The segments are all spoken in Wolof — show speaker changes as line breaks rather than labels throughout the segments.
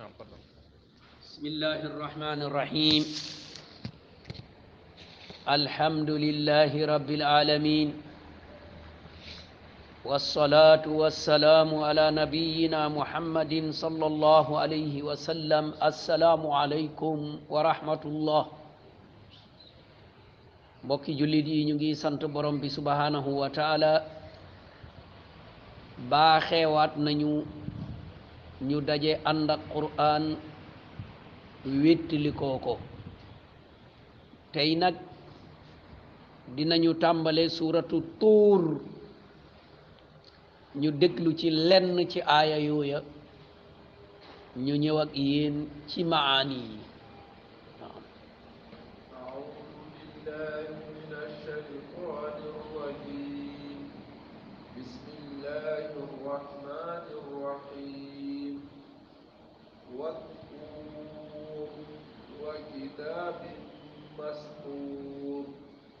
نعم، بسم الله الرحمن الرحيم الحمد لله رب العالمين والصلاة والسلام على نبينا محمد صلى الله عليه وسلم السلام عليكم ورحمة الله mbokki jullit yi ñu ngi sant borom bi subhanahu wa taala baaxeewaat nañu ñu daje ànd ak quraan wéttalikoo ko tey nag dinañu tàmbale suuratu tuur ñu déglu ci lenn ci aaya yooya ñu ñëw ak yéen ci maani yi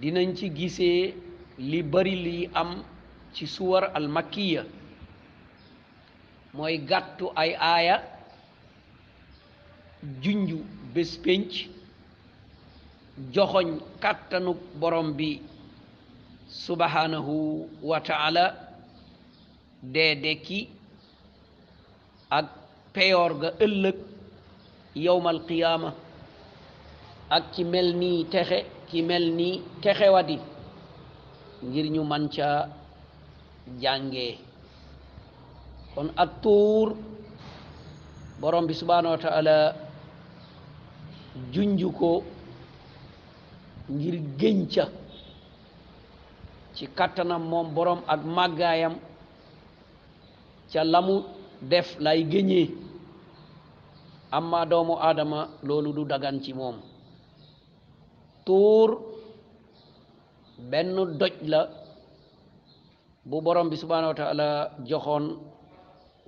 dinañ ci gisee li bari liy am ci suwar al makkiya mooy gàttu ay aaya junju bés pénc joxoñ kàttanuk borom bi subhanahu wa taala dee dekki ak peyoor ga ëllëg yowmal qiyaama ak ci mel nii texe ci mel nii texewadi ngir ñu man ca jàngee kon ak tuur borom bi subhaanahu wa taala junju ko ngir gëñ ca ci kàttanam moom borom ak màggaayam ca lamu def lay géñee amma doomu aadama loolu du dagan ci moom tuur benn doj la bu borom bi subhanahu wa joxoon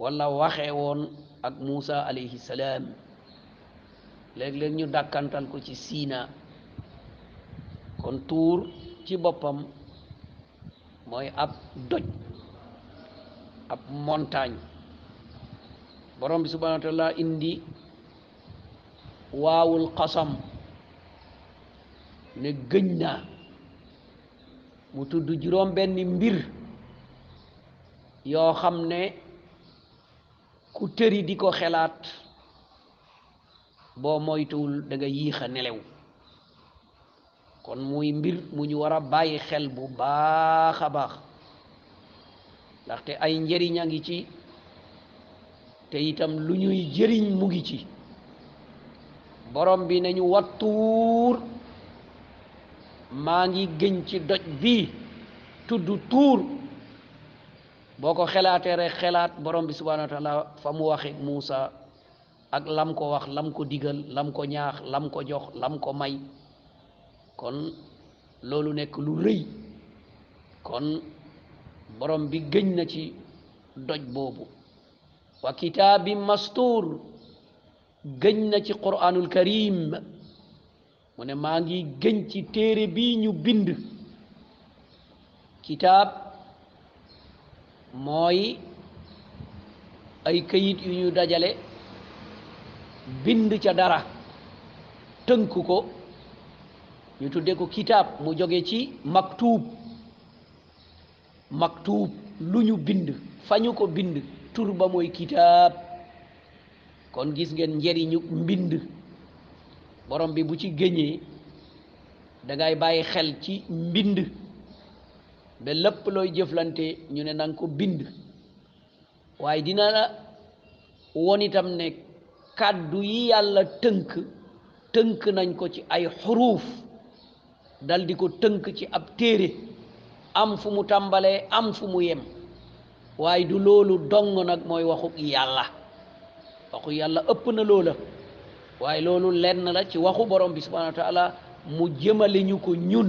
wala waxee woon ak Muusa alayhi salaam léeg-léeg ñu dàkkantal ko ci Siina kon tuur ci boppam mooy ab doj ab montagne borom bi subhanahu wa taala indi waawul xasam ne gëñ naa mu tudd juróom benn mbir yoo xam ne ku tëri di ko xelaat boo moytuwul da nga yéex a nelew kon muy mbir mu ñu war a bàyyi xel bu baax a baax ndaxte ay njëriñ a ngi ci te itam lu ñuy jëriñ mu ngi ci borom bi nañu wattuur maa ngi gëñ ci doj bi tudd tuur boo ko xelaatee rek xelaat borom bi subhanahu wa fa mu waxe Muusa ak lam ko wax lam ko digal lam ko ñaax lam ko jox lam ko may kon loolu nekk lu rëy kon borom bi gëñ na ci doj boobu wa kitaabin mastuur gëñ na ci quraanul karim mu ne maa ngi gëñ ci téere bi ñu bind kitaab mooy ay kayit yu ñu dajale bind ca dara tënk ko ñu tudde ko kitaab mu jóge ci maktub maktuub lu ñu bind fa ñu ko bind tur ba mooy kitaab kon gis ngeen njëriñu mbind borom bi bu ci géñee dangay bàyyi xel ci mbind ba lépp looy jëflante ñu ne nanga ko bind waaye dina la won itam ne kàddu yi yàlla tënk tënk nañ ko ci ay xuruuf dal di ko tënk ci ab téere am fu mu tàmbalee am fu mu yem waaye du loolu dong nag mooy waxu yàlla waxu yàlla ëpp na loola waaye loolu lenn la ci waxu borom bi subhanahu wa mu jëmale ñu ko ñun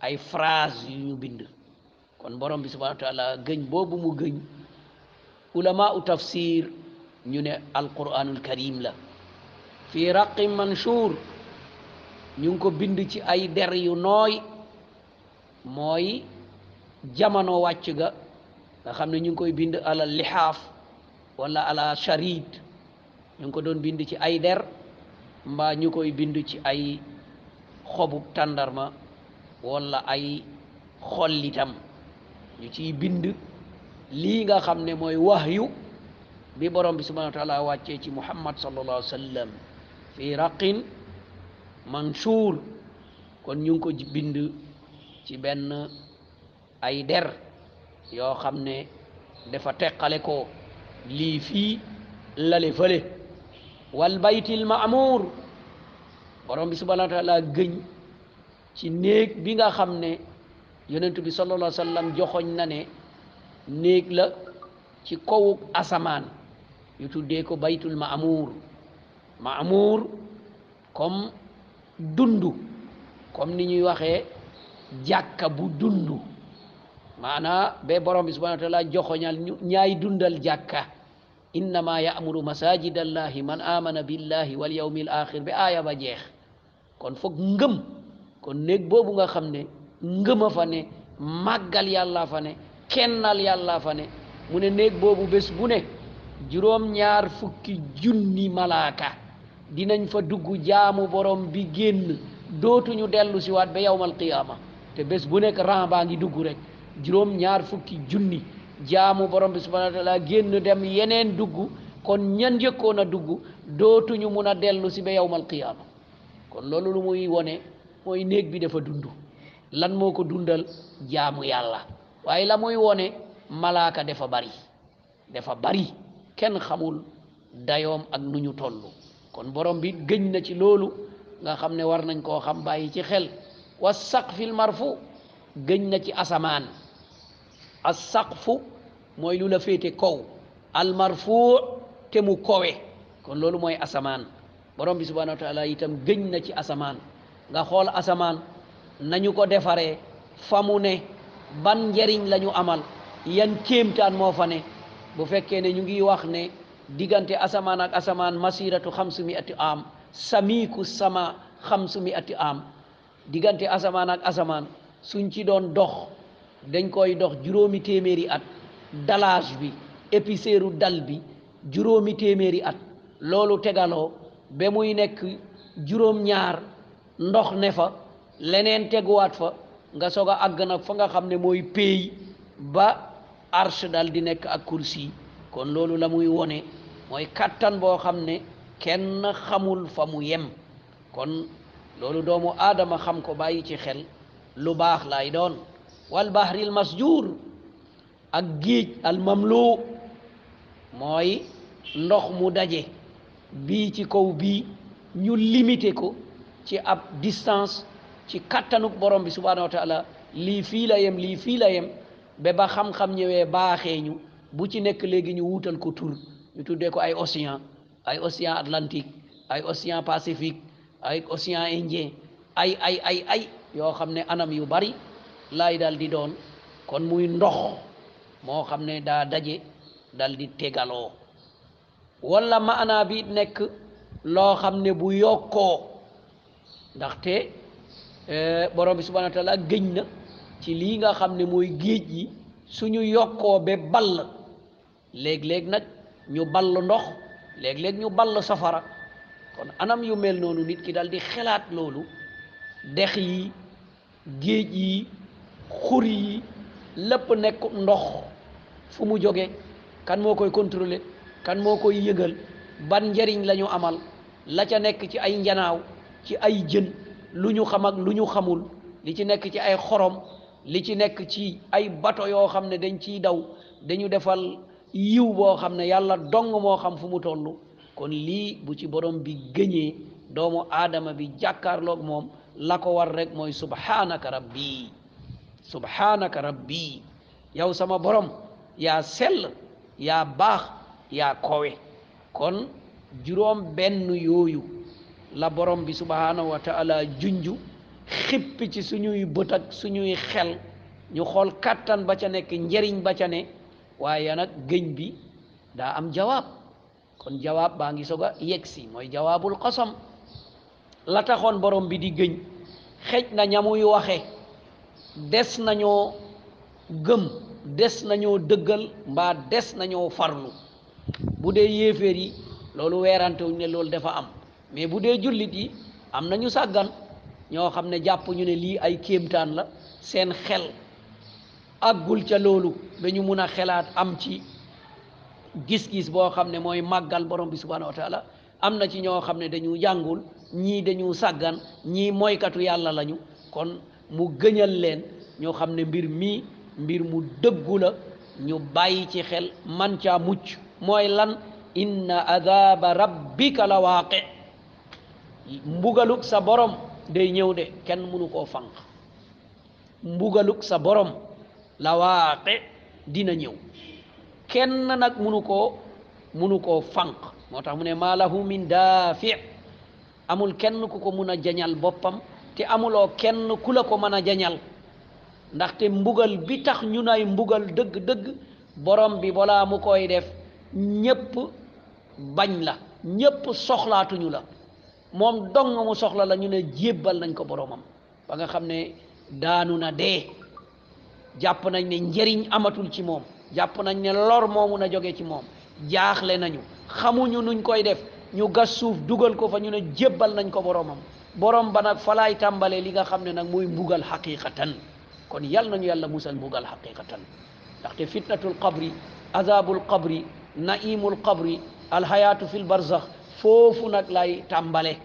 ay phrase yu ñu bind kon borom bi subhanahu wa taala gëñ boobu mu gëñ ulama u tafsir ñu ne alquranul karim la fi raqim manshur ñu ngi ko bind ci ay der yu nooy mooy jamono wàcc ga nga xam ne ñu ngi koy bind alal lixaaf wala ala sharid ñu ngi ko doon bind ci ay der mbaa ñu koy bind ci ay xobu tàndarma walla ay xollitam ñu ciy bind lii nga xam ne mooy wahyu bi borom bi subhanahu wa taala wàccee ci muhammad sallallahu alayhi wa sallam fi raqin mansuur kon ñu ngi ko bind ci benn ay der yoo xam ne dafa teqale ko lii fii lale fële wal baytil maamuur borom bi subhanahu wa taala gëñ ci néeg bi nga xam ne yonent bi sallallahu alayhi wa sallam joxoñ na ne néeg la ci kaw asamaan yu tuddee ko baytul maamuur maamuur comme dund comme ni ñuy waxee jàkka bu dund maanaa ba borom bi subhanahu wa taala joxoñal ñu ñaay dundal jàkka innama yaamuru masajid allahi man amana billahi wal yawmi al axir bi aaya ba jeex kon foog ngëm kon néeg boobu nga xam ne ngëma fa ne màggal yàlla fa ne kennal yàlla fa ne mu ne néeg boobu bés bu ne juróom ñaar fukki junni malaaka dinañ fa dugg jaamu borom bi génn dootuñu dellu si waat ba yawmal qiyaama te bés bu nekk ran baa ngi dugg rek juróom ñaar fukki junni jaamu borom bi subhanahu wa génn dem yeneen dugg kon ñan njëkkoon a dugg dootuñu mun a dellu si ba yawmal qiyaama kon loolu lu muy wone mooy néeg bi dafa dund lan moo ko dundal jaamu yàlla waaye la muy wone malaaka dafa bari dafa bari kenn xamul dayoom ak nu ñu toll kon borom bi gëñ na ci loolu nga xam ne war nañ koo xam bàyyi ci xel wa saqfil marfu gëñ na ci asamaan as saqfu mooy lu la féete kow almarfuu te mu kowe kon loolu mooy asamaan borom bi subhanahu wa taala itam gëñ na ci asamaan nga xool asamaan nañu ko defaree fa mu ne ban njariñ lañu amal yan kéemtaan moo fa ne bu fekkee ne ñu ngi wax ne diggante asamaan ak asamaan masiratu xamsu mi ati am samiku sama xamsu mi ati am diggante asamaan ak asamaan suñ ci doon dox dañ koy dox juróomi téeméeri at dalage bi épiceeru dal bi juróomi téeméeri at loolu tegaloo ba muy nekk juróom-ñaar ndox ne fa leneen teguwaat fa nga soog a àgg nag fa nga xam ne mooy péey ba arche dal di nekk ak kursi kon loolu la muy wone mooy kàttan boo xam ne kenn xamul fa mu yem kon loolu doomu aadama xam ko bàyyi ci xel lu baax lay doon wal bahril masjur ak géej al mamlu mooy ndox mu daje bii ci kaw bii ñu limité ko ci ab distance ci kattanuk borom bi subhanahu wa lii fii la yem lii fii la yem ba ba xam-xam ñëwee baaxee ñu bu ci nekk léegi ñu wuutal ko tur ñu tuddee ko ay océan ay océan Atlantique ay océan Pacifique ay océan Indien ay ay ay ay yoo xam ne anam yu bari laay dal di doon kon muy ndox moo xam ne daa daje dal di tegaloo wala maanaa bi nekk loo xam ne bu yokkoo ndaxte eh, borom bi subhanahu wa taala gëñ na ci lii nga xam ne mooy géej yi suñu yokkoo ba ball léeg-léeg nag ñu ball ndox léeg-léeg ñu ball safara kon anam yu mel noonu nit ki dal di xelaat loolu dex yi géej yi xur yi lépp nekk ndox fu mu jóge kan moo koy contrôler kan moo koy yëgal ban njariñ lañu amal la ca nekk ci ay njanaaw ci ay jën lu ñu xam ak lu ñu xamul li ci nekk ci ay xorom li ci nekk ci ay bato yoo xam ne dañ ciy daw dañu defal yiw boo xam ne yàlla dong moo xam fu mu toll kon lii bu ci borom bi gëñee doomu aadama bi jàkkaarloog moom la ko war rek mooy subhanaka rabbi subhanaka rabbi yow sama borom yaa sell yaa baax yaa kowe kon juróom benn yooyu la borom bi subhaanahu wa taala junju xippi ci suñuy bët ak suñuy xel ñu xool kàttan ba ca nekk njëriñ ba ca ne waaye nag gëñ bi daa am jawaab kon jawaab baa ngi soog a yegsi mooy jawaabul xasam la taxoon borom bi di gëñ xej na ñamuy waxe des nañoo gëm des nañoo dëggal mbaa des nañoo farlu bu dee yéeféer yi loolu weerante wuñ ne loolu dafa am mais bu dee jullit yi am nañu sàggan ñoo xam ne jàpp ñu ne lii ay kéemtaan la seen xel àggul ca loolu ba ñu mun a xelaat am ci gis-gis boo xam ne mooy màggal borom bi subhanahu wa am na ci ñoo xam ne dañu jàngul ñii dañu sàggan ñii moykatu yàlla lañu kon mu gëñal leen ñoo xam ne mbir mii mbir mu dëggu la ñu bàyyi ci xel man caa mucc mooy lan inna adaba rabbika la waaqe mbugaluk sa borom day ñëw de kenn mënu koo fànq mbugaluk sa borom la waaqe dina ñëw kenn nag munu koo munu koo fànq moo tax mu ne maa lahu min daafi amul kenn ku ko mun a jañal boppam te amuloo kenn ku la ko mën a jañal ndaxte mbugal bi tax ñu nay mbugal dëgg-dëgg borom bi balaa mu koy def ñépp bañ la ñépp soxlaatuñu la moom dong mu soxla la ñu ne jébbal nañ ko boromam ba nga xam ne daanu na dee jàpp nañ ne njëriñ amatul ci moom jàpp nañ ne lor moomu na jóge ci moom jaaxle nañu xamuñu nuñ koy def ñu gas suuf dugal ko fa ñu ne jébbal nañ ko boromam borom ba nag falaay tàmbalee li nga xam ne nag muy mbugal xaqiqatan kon yal nañu yàlla musal mbugal xaqiqatan ndaxte fitnatul qabri azabul qabri naimul qabri alxayaatu fil barzax foofu nag lay tàmbale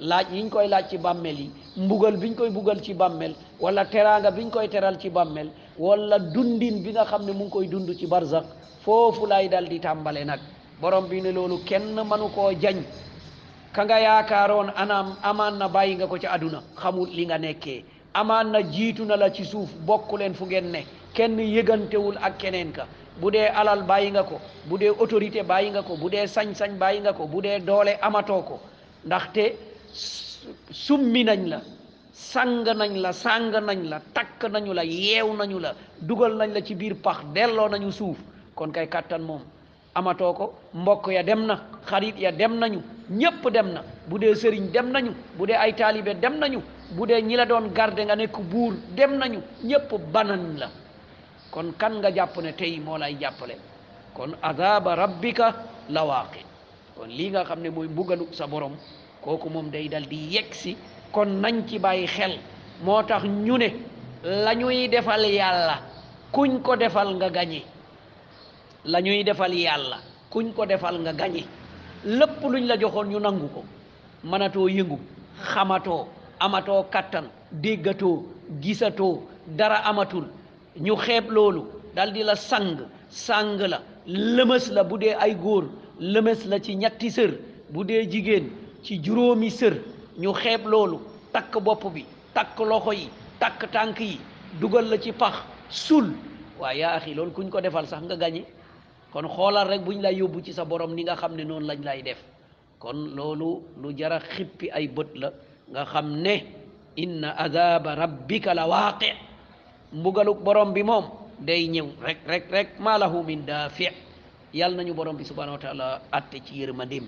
laaj yiñ koy laaj ci bàmmeel yi mbugal biñ koy bugal ci bàmmeel wala teraanga biñ koy teral ci bàmmeel wala dundin bi nga xam ne mu ngi koy dund ci barzax foofu lay dal di tàmbale nag borom bi ne loolu kenn mënu koo jañ ka nga yaakaaroon anam amaan na bàyyi nga ko ci àdduna xamul li nga nekkee amaan na jiitu na la ci suuf bokk leen fu ngeen ne kenn yëgantewul ak keneen ka bu dee alal bàyyi nga ko bu dee autorité bàyyi nga ko bu dee sañ-sañ bàyyi nga ko bu dee doole amatoo ko ndaxte summi nañ la sàng nañ la sàng nañ la takk nañu la yeew nañu la dugal nañ la ci biir pax delloo nañu suuf kon kay kàttan moom amatoo ko mbokk ya dem na xarit ya dem nañu ñépp dem na bu dee sëriñ dem nañu bu dee ay taalibe dem nañu bu dee ñi la doon garde nga nekk buur dem nañu ñépp banan la kon kan nga jàpp ne tey moo lay jàppale kon azaba rabbika la waaqi kon lii nga xam ne mooy mbugalu sa borom kooku moom day dal di yegg si kon nañ ci bàyyi xel moo tax ñu ne la ñuy defal yàlla kuñ ko defal nga gañe la ñuy defal yàlla kuñ ko defal nga gañe lépp luñ la joxoon ñu nangu ko mënatoo yëngu xamatoo amatoo kattan déggatoo gisatoo dara amatul ñu xeeb loolu dal di la sang sang la lëmës la bu dee ay góor lëmës la ci ñetti sër bu dee jigéen ci juróomi sër ñu xeeb loolu takk bopp bi takk loxo yi takk tànk yi dugal la ci pax sul waa yaa axi loolu kuñ ko defal sax nga gañe kon xoolal rek buñ lay yóbbu ci sa borom ni nga xam ne noonu lañ lay def kon loolu lu jara xippi ay bët la nga xam ne inna azaba rabbika la waaqi mbugaluk borom bi moom day ñëw rek rek rek maa lahu min daafi yàlla nañu borom bi subhanahu wa taala atte ci yërmandeem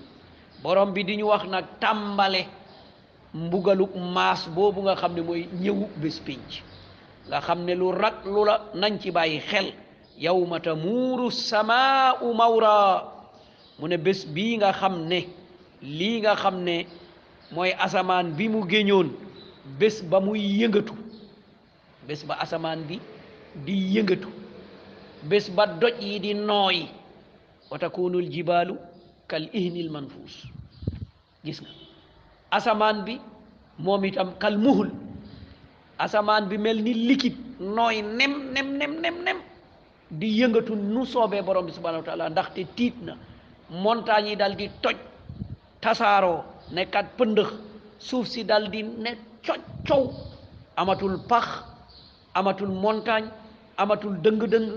borom bi di ñu wax nag tàmbale mbugaluk maas boobu nga xam ne mooy ñëw bés pénc nga xam ne lu rak lu la nañ ci bàyyi xel yawma tamuuru samaau mawra mu ne bés bii nga xam ne lii nga xam ne mooy asamaan bi mu géñoon bés ba muy yëngatu bés ba asamaan bi di yëngatu bés ba doj yi di nooy wa takunul jibaalu kal ihnil manfuus gis nga asamaan bi moom itam kal muhul asamaan bi mel ni liquide nooy nem nem nem nem nem di yëngatu nu soobee borom bi subhanahu wa taala ndaxte tiit na montagne yi dal di toj tasaaroo nekkat pëndëx suuf si dal di ne coj cow amatul pax amatul montagne amatul dëng-dëng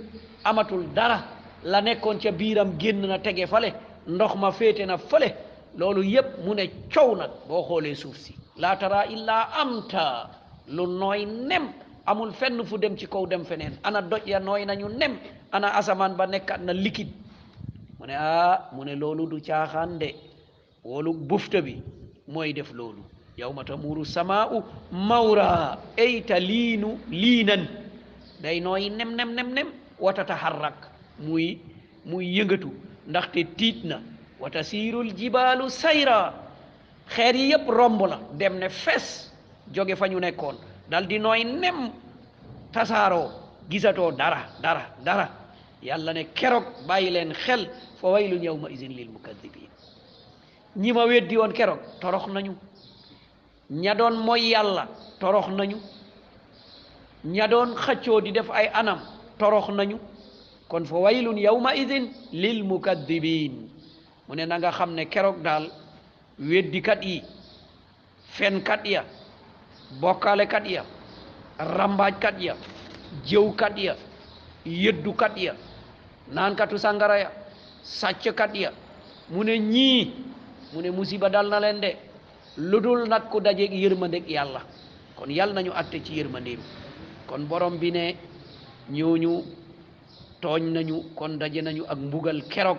amatul dara la nekkoon ca biiram génn na tege fale ndox ma féete na fale loolu yépp mu ne coow nag boo xoolee suuf si laa tara illaa amta lu nooy nem amul fenn fu dem ci kaw dem feneen ana doj ya nooy nañu nem ana asamaan ba nekkaat na liquide mu ne ah mu ne loolu du caaxaan de wolu bufta bi mooy def loolu yow ma tamuuru samaau mawra ay ta liinu liinan day nooy nem nem nem nem wata taharrak muy muy yëngatu ndaxte tiit na wata siirul jibaalu sayra xeer yi yëpp romb la dem ne fes jóge fa ñu nekkoon dal di nooy nem tasaaroo gisatoo dara dara dara yàlla ne keroog bàyyi leen xel fa waylun yawma izin lil mukadibin ñi ma weddi woon keroog torox nañu ña doon mooy yàlla torox nañu ña doon xëccoo di def ay anam torox nañu kon fa waylun yawma idin lil mukaddibin mu ne na nga xam ne keroog daal weddikat yi fenkat ya bokkaalekat ya rambaajkat ya jëwkat ya yëddukat ya naankatu sàngara ya sàcckat ya mu ne ñii mu ne musiba dal na leen de lu dul nag ku dajeeg yërmandeeg yàlla kon yàlla nañu atte ci yërmandeem kon borom bi ne ñooñu tooñ nañu kon daje nañu ak mbugal keroog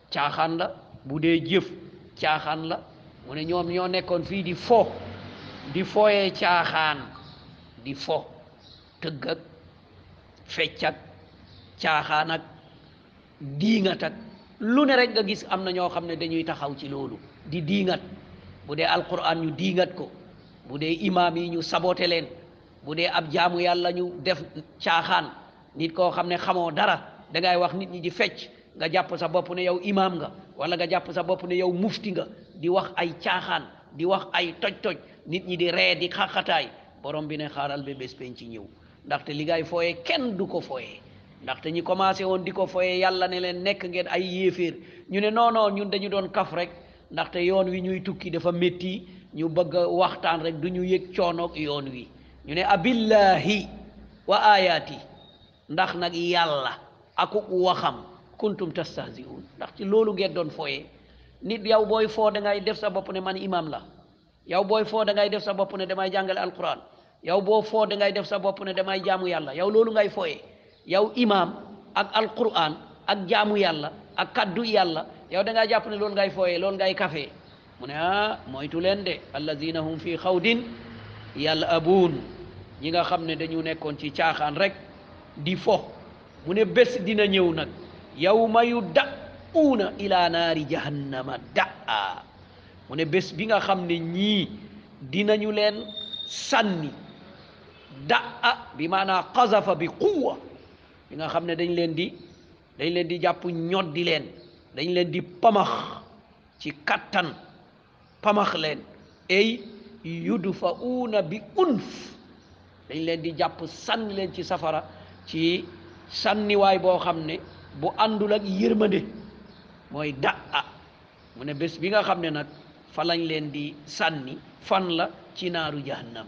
caaxaan la bu dee jëf caaxaan la mu ne ñoom ñoo nekkoon fii di fo di fooyee caaxaan di fo tëgg ak fecc ak caaxaan ak diingat ak lu ne rek nga gis am na ñoo xam ne dañuy taxaw ci loolu di diingat bu dee alquran ñu diingat ko bu dee imaam yi ñu sabote leen bu dee ab jaamu yàlla ñu def caaxaan nit koo xam ne xamoo dara dangay wax nit ñi di fecc nga jàpp sa bopp ne yow imaam nga wala nga jàpp sa bopp ne yow mufti nga di wax ay caaxaan di wax ay toj-toj nit ñi di ree di xaqataay borom bi ne xaaral ba bés penc ci ñëw ndaxte li ngay fooyee kenn du ko fooyee ndaxte ñi commencé woon di ko fooyee yàlla ne leen nekk ngeen ay yéeféer ñu ne non non ñun dañu doon kaf rek ndaxte yoon wi ñuy tukki dafa métti ñu bëgg waxtaan rek du ñu yëg coonoog yoon wi ñu ne abillahi wa ayaati ndax nag yàlla akuk waxam kuntum tastahziun ndax ci loolu ngeen doon fooyee nit yow booy foo da ngay def sa bopp ne man imam la yow booy foo da ngay def sa bopp ne damay jàngale alquran yow boo foo da ngay def sa bopp ne damay jaamu yàlla yow loolu ngay fooyee yow imaam ak alquran ak jaamu yàlla ak kaddu yàlla yow da ngaa jàpp ne loolu ngay fooyee loolu ngay kafe mu ne ah moytu leen de allazina hum fi xawdin yàlla abuun ñi nga xam ne dañu nekkoon ci caaxaan rek di fo mu ne bés dina ñëw nag yow mayu da uuna ila naari jahannama daa mu ne bés bi nga xam ne ñii dinañu leen sànni daa bi maanaa xazafa bi quwa bi nga xam ne dañ leen di dañ leen di jàpp ñoddi leen dañ leen di pamax ci kattan pamax leen ay yudfa'uuna bi unf dañ leen di jàpp sànni leen ci safara ci sànniwaay boo xam ne bu àndul ak yërmande mooy da a mu ne bés bi nga xam ne nag fa lañ leen di sànni fan la ci naaru jahannam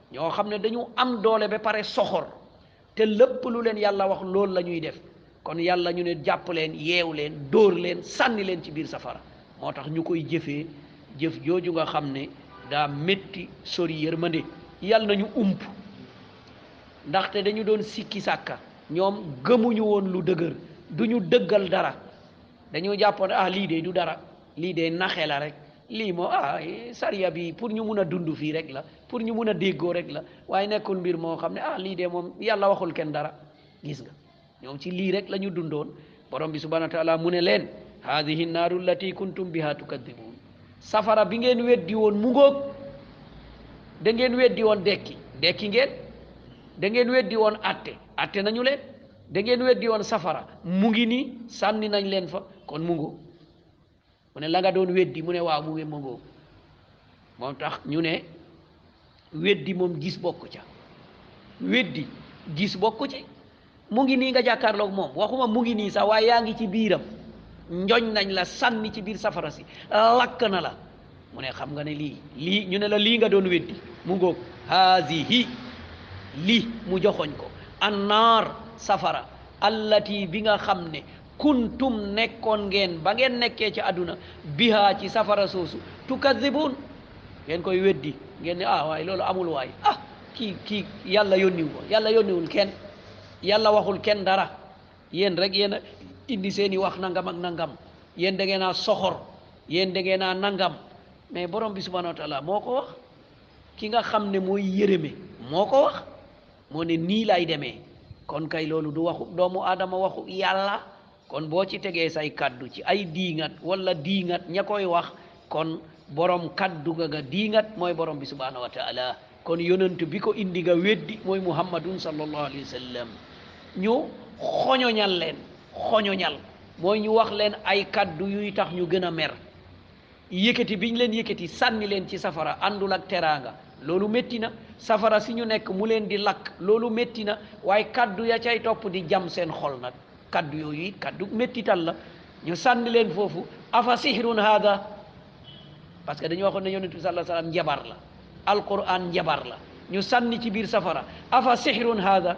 ñoo xam ne dañu am doole ba pare soxor te lépp lu leen yàlla wax loolu la ñuy def kon yàlla ñu ne jàpp leen yeew leen dóor leen sànni leen ci biir safara moo tax ñu koy jëfee jëf jooju nga xam ne daa métti sori yërmande yàlla nañu ump ndaxte dañu doon sikki sàkka ñoom gëmuñu woon lu dëgër duñu dëggal dara dañu jàppoon ah lii de du dara lii de naxe la rek lii moo ah sariya bi pour ñu mun a dund fii rek la pour ñu mun a déggoo rek la waaye nekkul mbir moo xam ne ah lii de moom yàlla waxul kenn dara gis nga ñoom ci lii rek la ñu dundoon borom bi subhanahu wa taala mu ne leen haadihi naaru allati kuntum biha tukadibuun safara bi ngeen weddi woon mu ngoog da ngeen weddi woon dekki dekki ngeen da ngeen weddi woon atte atte nañu leen da ngeen weddi woon safara mu ngi nii sànni nañ leen fa kon mu ngoog mu ne la nga doon weddi mu ne waaw mu wémma ngoo moo tax ñu ne weddi moom gis bokk ca weddi gis bokk ci mu ngi nii nga jàkkaarloog moom waxuma mu ngi nii sax waaye yaa ngi ci biiram njoñ nañ la sànni ci biir safara si lakk na la mu ne xam nga ne lii lii ñu ne la lii nga doon weddi mu ngoog haadihi lii mu joxoñ ko annaar safara allati bi nga xam ne kuntum nekkoon ngeen ba ngeen nekkee ci àdduna bihaa ci safara soosu tukadibuun ngeen koy weddi ngeen ne ah waaye loolu amul waay ah kii kii yàlla yónniwu ko yàlla yónniwul kenn yàlla waxul kenn dara yéen rek yéen a indi seeni wax nangam ak nangam yéen da ngeen a soxor yéen da ngeen a nangam mais borom bi subhanahu wa moo ko wax ki nga xam ne mooy yërëme moo ko wax moo ne nii lay demee kon kay loolu du waxu doomu aadama waxu yàlla kon boo ci tegee say kàddu ci ay diingat wala diingat ña koy wax kon borom kaddu nga nga diingat mooy borom bi subhanahu wa taala kon yonent bi ko indi nga weddi mooy muhammadun sallallahu alayhi wa sallam ñu xoñoñal leen xoñoñal mooy ñu wax leen ay kaddu yuy tax ñu gën a mer yëkkati biñ leen yëkkati sànni leen ci safara àndul ak teraanga loolu métti na safara si ñu nekk mu leen di lakk loolu métti na waaye kàddu ya cay topp di jam seen xol nag kàddu yooyu it kaddu méttital la ñu sànni leen foofu afa sihrun hada parce que dañu waxoon ne yonent bi sallallahu alayhi wasallam njabar la alquran njabar la ñu sànni ci biir safara afa sihrun hada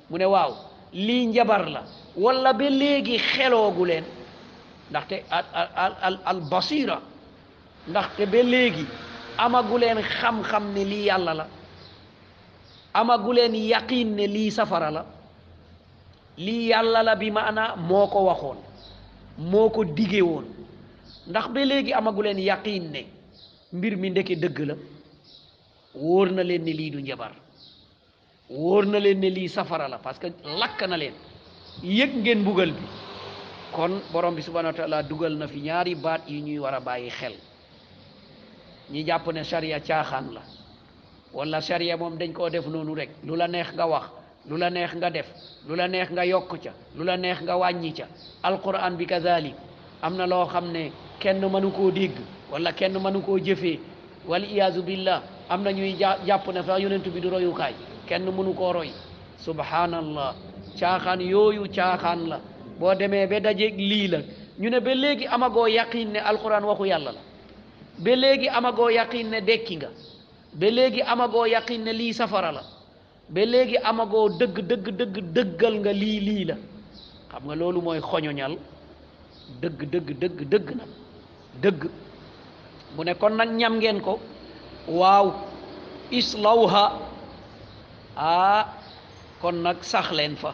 mu ne waaw lii njabar la wala ba léegi xeloogu leen ndaxte al al basira ndaxte ba léegi amagu leen xam-xam ne lii yàlla la amagu leen yaqiin ne lii safara la lii yàlla la bi maanaa moo ko waxoon moo ko dige woon ndax ba léegi amagu leen yaqiin ne mbir mi ndeke dëgg la wóor na leen ni lii du njabar wóor na leen ne lii safara la parce que lakk na leen yëg ngeen mbugal bi kon borom bi subhanahu wa taala dugal na fi ñaari baat yi ñuy war a bàyyi xel ñi jàpp ne sariya caaxaan la wala sariya moom dañ koo def noonu rek lu la neex nga wax lu la neex nga def lu la neex nga yokk ca lu la neex nga wàññi ca alquran bi kazalik am na loo xam ne kenn mënu koo dégg wala kenn mënu koo jëfee wal iyaazu billah am na ñuy jàpp ne sax yonent bi du royukaay kenn mënu koo roy subhanallah caaxaan yooyu caaxaan la boo demee ba dajeeg lii la ñu ne ba léegi amagoo yaqin ne alquran waxu yàlla la ba léegi amagoo yaqin ne dekki nga ba léegi amagoo yaqin ne lii safara la ba léegi amagoo dëgg dëgg dëgg dëggal nga lii lii la xam nga loolu mooy xoñoñal dëgg dëgg dëgg dëgg nag dëgg mu ne kon nag ñam ngeen ko waaw islawha ah kon nag sax leen fa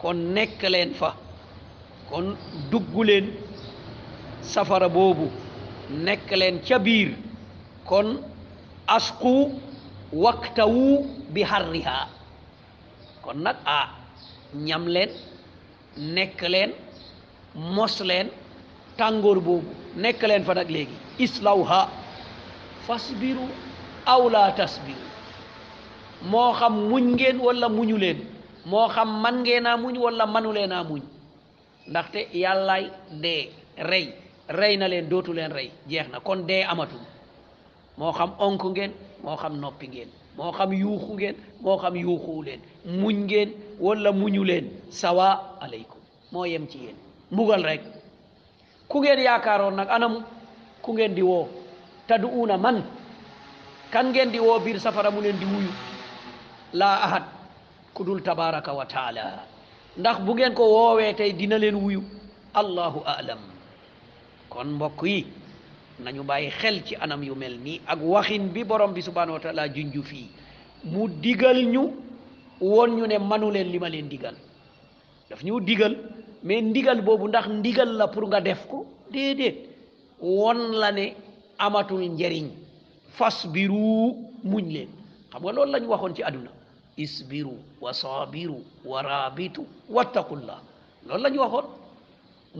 kon nekk leen fa kon dugg leen safara boobu nekk leen ca biir kon asku waktawu bi harriha kon nag a ah, ñam leen nekk leen mos leen tàngoor boobu nekk leen fa nag léegi islawha fasbiru aw la tasbiru moo xam muñ ngeen wala muñu leen moo xam man ngeen a muñ wala manu leen a muñ ndaxte yàllaay dee rey rey na leen dootu leen rey jeex na kon dee amatul moo xam onk ngeen moo xam noppi ngeen moo xam yuuxu ngeen moo xam yuuxu leen muñ ngeen wala muñu leen sawa aleykum moo yem ci yéen mbugal rek ku ngeen yaakaaroon nag anam ku ngeen di woo tadu una man kan ngeen di woo biir safara mu leen di wuyu laa ahad ku dul tabaraka wa taala ndax bu ngeen ko woowee tey dina leen wuyu allahu alam kon mbokk yi nañu bàyyi xel ci anam yu mel nii ak waxin bi borom bi subhanahu wa taala junju fii mu digal ñu woon ñu ne manu leen li ma leen digal daf ñu digal mais ndigal boobu ndax ndigal la pour nga def ko déedéet won la ne amatul njariñ fas biru muñ leen xam nga loolu lañ waxoon ci àdduna isbiru wa sabiru wa rabitu wattaqullah loolu lañ waxoon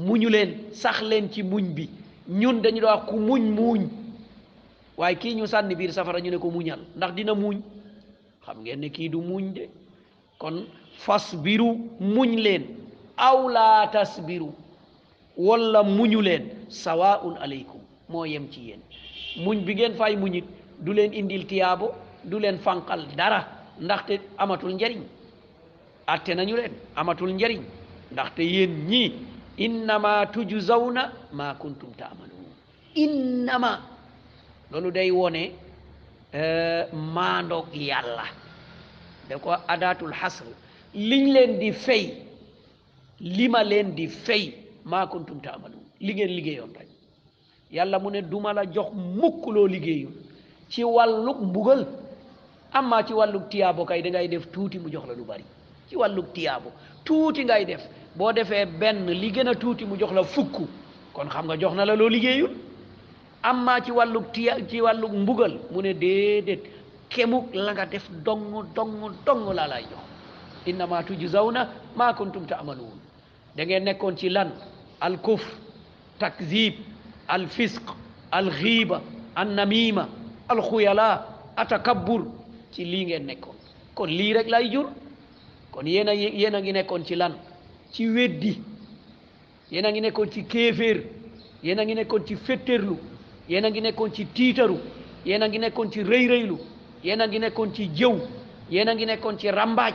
muñu leen sax leen ci muñ bi ñun dañu doon wax ku muñ muñ waaye kii ñu sànni biir safara ñu ne ko muñal ndax dina muñ xam ngeen ne kii du muñ de kon fasbiru muñ leen aw laa tasbiru wala muñu leen sawaun aleykum moo yem ci yéen muñ bi ngeen fay muñit du leen indil tiyaabo du leen fanqal dara ndaxte amatul njariñ atte nañu leen amatul njariñ ndaxte yéen ñii innama tujzawna ma kuntum taamaluun innama loolu day wone euh, maandoog yàlla da ko adaatul xasr liñ leen di fay li ma leen di fay maa kuntum taamaluun li ngeen liggéeyoon rek yàlla mu ne duma la jox mukk loo liggéeyu ci wàlluk mbugal amma ci wàllug tiyaabo kay dangay def tuuti mu jox la lu bari ci wàllug tiyaabo tuuti ngay def boo defee benn li gën a tuuti mu jox la fukk kon xam nga jox na la loo liggéeyul amma ci wàllug tiya ci wàllug mbugal mu ne déedéet kemuk la nga def dong dong dong laa lay jox innama tujzawna ma kuntum taamaluun da ngeen nekkoon ci lan al kufr takzib al fisq al ghiba an namima al khuyala atakabbur ci lii ngeen nekkoon kon lii rek lay jur kon yéen a yéen a ngi nekkoon ci lan ci weddi yéen a ngi nekkoon ci kéeféer yéen a ngi nekkoon ci fetterlu yéen a ngi nekkoon ci tiitaru yéen a ngi nekkoon ci rëy-rëylu yéen a ngi nekkoon ci jëw yéen a ngi nekkoon ci rambaaj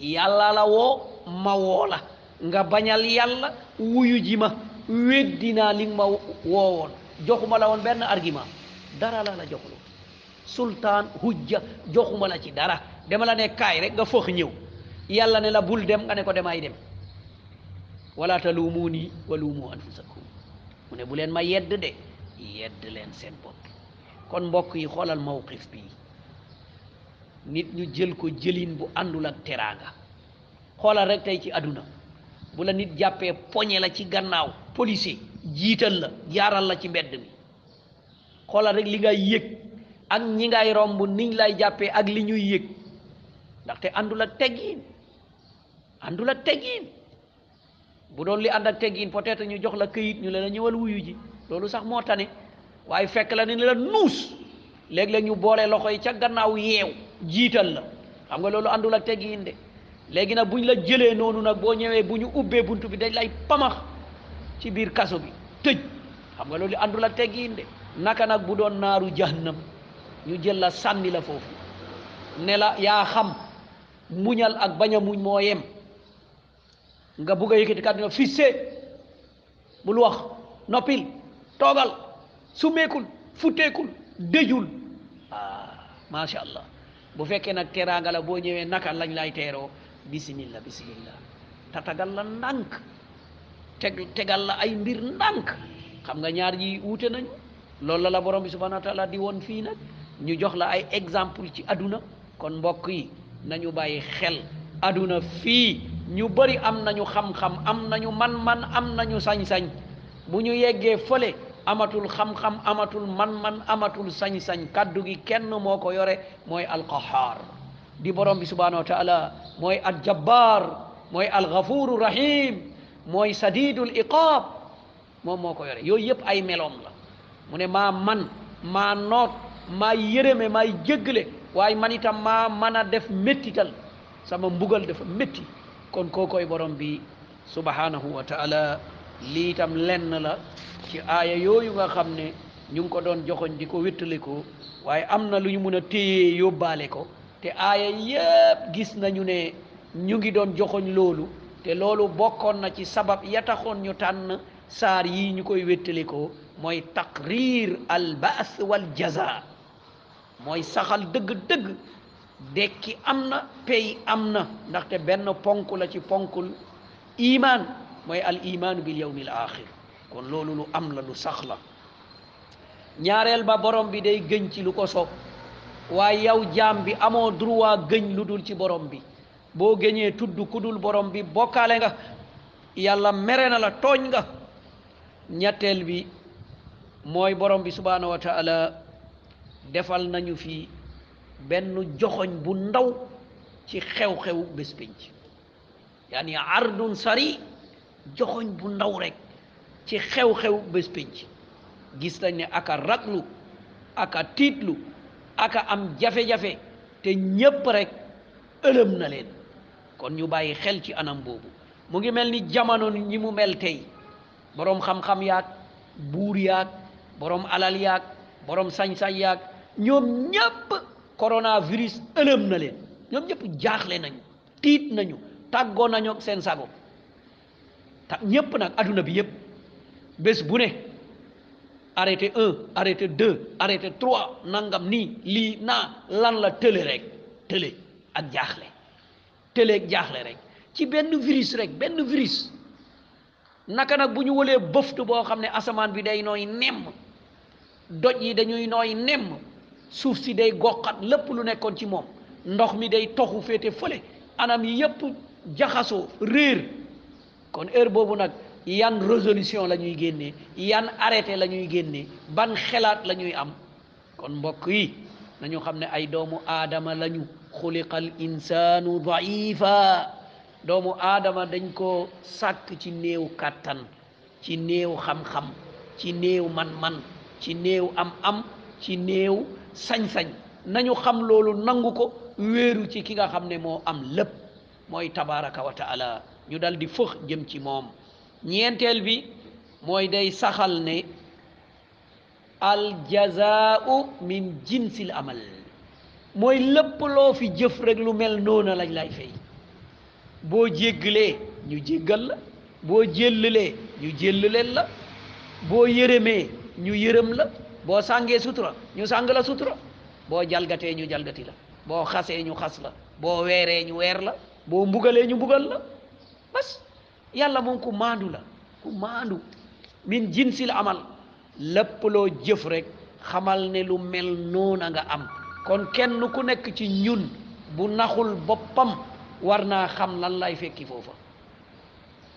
yàlla la woo ma woo la nga bañal yàlla wuyu ji ma weddi naa li ma woowoon joxuma la woon benn argument dara la la joxul sultaan hujja joxuma la ci dara dama la ne kaay rek nga fëx ñëw yàlla ne la bul dem nga ne ko demaay dem wala taluumuuni wa luumu anfusakum mu ne bu leen ma yedd de yedd leen seen bopp kon mbokk yi xoolal mawqif bi nit ñu jël ko jëlin bu àndul ak teraanga xoolal rek tey ci àdduna bu la nit jàppee poñe la ci gannaaw policier jiital la jaaral la ci mbedd mi xoolal rek li ngay yëg ak ñi ngay romb niñ lay jàppee ak li ñuy yëg ndaxte àndul ak teggiin àndul ak teggiin bu doon li ànd ak teggin peut-être ñu jox la këyit ñu la ñëwal wuyu ji loolu sax moo tane waaye fekk la ne la nuus léegi la ñu boole loxo yi ca gannaaw yeew jiital la xam nga loolu àndul ak teggin de léegi nag buñ la jëlee noonu nag boo ñëwee bu ñu ubbee bunt bi dañ lay pamax ci biir kaso bi tëj xam nga loolu àndul ak teggin de naka nag bu doon naaru jahannam ñu jël la sànni la foofu ne la yaa xam muñal ak bañ a muñ moo yem nga bugg a yëkkati kàddu nga fisse bul wax noppil toogal sumeekul futteekul dëjul ah macha allah bu fekkee nag teraanga la boo ñëwee naka lañ lay teeroo bisimilla bisimilla tatagal la ndànk teg tegal la ay mbir ndànk xam nga ñaar ji wuute nañu loolu la la borom bi subhanahu wa taala di woon fii nag ñu jox la ay exemple ci àdduna kon mbokk yi nañu bàyyi xel àdduna fii ñu bari am nañu xam-xam am nañu man-man am nañu sañ-sañ bu ñu yeggee fële amatul xam-xam amatul man-man amatul sañ-sañ kàddu gi kenn moo ko yore mooy alqahaar di borom bi subhanahu wa taala mooy aljabbaar mooy algafuuru rahim mooy sadidul iqaab moom moo ko yore yooyu yëpp ay meloom la mu ne maa man maa noot maa yërëme maa jéggale waaye man itam maa mën a def méttital sama mbugal dafa métti kon kookoy borom bi subhanahu wa taala lii itam lenn la ci aaya yooyu nga xam ne ñu ngi ko doon joxoñ di ko wéttali ko waaye am na lu ñu mun a téye yóbbaale ko te aaya yépp gis nañu ne ñu ngi doon joxoñ loolu te loolu bokkoon na ci sabab ya taxoon ñu tànn saar yi ñu koy wéttalikoo mooy taqrir al baas wal jaza mooy saxal dëgg-dëgg dekki am na pay am na ndaxte benn ponk la ci ponkul imaan mooy al imaanu bil yawmil axir kon loolu lu am la lu sax la ñaareel ba borom bi day gëñ ci lu ko soob waaye yow jaam bi amoo droit gëñ lu dul ci borom bi boo gëñee tudd ku dul borom bi bokkaale nga yàlla mere na la tooñ nga ñetteel bi mooy borom bi subhaanahu wa taala defal nañu fi benn joxoñ bu ndaw ci xew-xew bés pénc yaani ardun sari joxoñ bu ndaw rek ci xew-xew bés pénc gis nañ ne aka raglu aka tiitlu aka am jafe-jafe te ñépp rek ëlëm na leen kon ñu bàyyi xel ci anam boobu mu ngi mel ni jamono ñi mu mel tey boroom xam-xam yaag buur yaag boroom alal yaag boroom sañ-sañ yaag ñoom ñépp coronavirus ëlëm na leen ñoom ñépp jaaxle nañ tiit nañu tàggoo nañu ak seen sago ta ñépp nag adduna bi yépp bés bu ne arrêté un arrêté deux arrêté trois nangam nii lii naa lan la tële rek tële ak jaaxle tële ak jaaxle rek ci benn virus rek benn virus naka nag bu ñu wëlee bëftu boo xam ne asamaan bi day nooy nemm doj yi dañuy nooy nemm suuf si day goqat lépp lu nekkoon ci moom ndox mi day toxu féete fële anam yi yépp jaxasoo réer kon heure boobu nag yan résolution la ñuy génnee yan arrêté la ñuy génnee ban xelaat la ñuy am kon mbokk yi nañu xam ne ay doomu aadama lañu xuliqal insaanu daifa doomu aadama dañ ko sàkk ci néew kàttan ci néew xam-xam ci néew man-man ci néew am-am ci néew sañ-sañ nañu xam loolu nangu ko wéeru ci ki nga xam ne moo am lépp mooy tabaraka wa taala ñu dal di fëx jëm ci moom ñeenteel bi mooy day saxal ne aljazaau min jinsil amal mooy lépp loo fi jëf rek lu mel noona lañ lay fay boo jéggalee ñu jéggal la boo jéllalee ñu jéllaleen la boo yërëmee ñu yërëm la boo sàngee sutura ñu sàng la sutura boo jalgatee ñu jalgati la boo xasee ñu xas la boo weeree ñu weer la boo mbugalee ñu mbugal la bas yàlla moom ku maandu la ku maandu min jinsil amal lépp loo jëf rek xamal ne lu mel noona nga am kon kenn ku nekk ci ñun bu naxul boppam war naa xam lan lay fekki foofa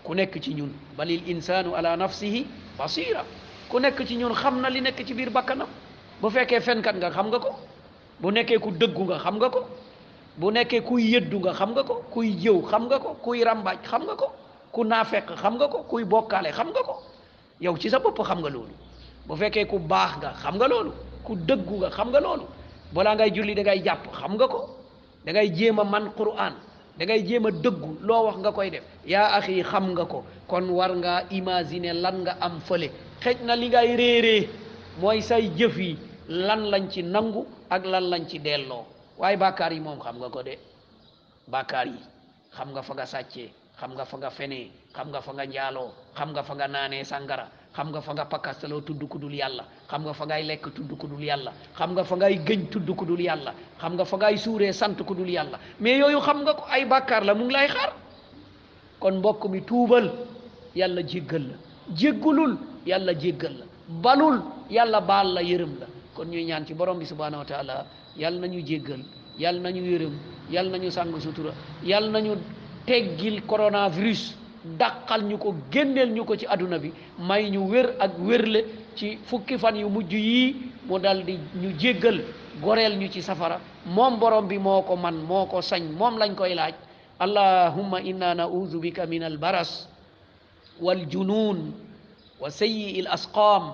ku nekk ci ñun balil insaanu ala nafsihi basira ku nekk ci ñun xam na li nekk ci biir bakkanam bu fekkee fenkat nga xam nga ko bu nekkee ku dëggu nga xam nga ko bu nekkee kuy yëddu nga xam nga ko kuy jëw xam nga ko kuy ràmbaaj xam nga ko ku naafeq xam nga ko kuy bokkaale xam nga ko yow ci sa bopp xam nga loolu bu fekkee ku baax nga xam nga loolu ku dëggu nga xam nga loolu balaa ngay julli da ngay jàpp xam nga ko da ngay jéem a man Qur'an da ngay jéem a dëggu loo wax nga koy def yaa axi xam nga ko kon war nga imaginer lan nga am fële xëj na li ngay réeree mooy say jëf yi lan lañ ci nangu ak lan lañ ci delloo waaye bàkkaar yi moom xam nga ko de bàkkaar yi xam nga fa nga sàccee xam nga fa nga fenee xam nga fa nga njaaloo xam nga fa nga naanee sàngara xam nga fa nga pakastaloo tudd ku dul yàlla xam nga fa ngay lekk tudd ku dul yàlla xam nga fa ngay gëñ tudd ku dul yàlla xam nga fa ngay suuree sant ku dul yàlla mais yooyu xam nga ko ay bàkkaar la mu ngi lay xaar kon mbokk mi tuubal yàlla jéggal la jéggulul yàlla jéggal la balul yàlla baal la yërëm la kon ñuy ñaan ci borom bi subhanahu wa taala yàlla nañu jéggal yàlla nañu yërëm yàlla nañu sàng sutura yàlla nañu teggil coronavirus dàqal ñu ko génneel ñu ko ci àdduna bi may ñu wér ak wérle ci fukki fan yu mujj yii mu dal di ñu jéggal goreel ñu ci safara moom borom bi moo ko man moo ko sañ moom lañ koy laaj allahumma inna naudu bika min albaras wal junun wa sayyi al asqam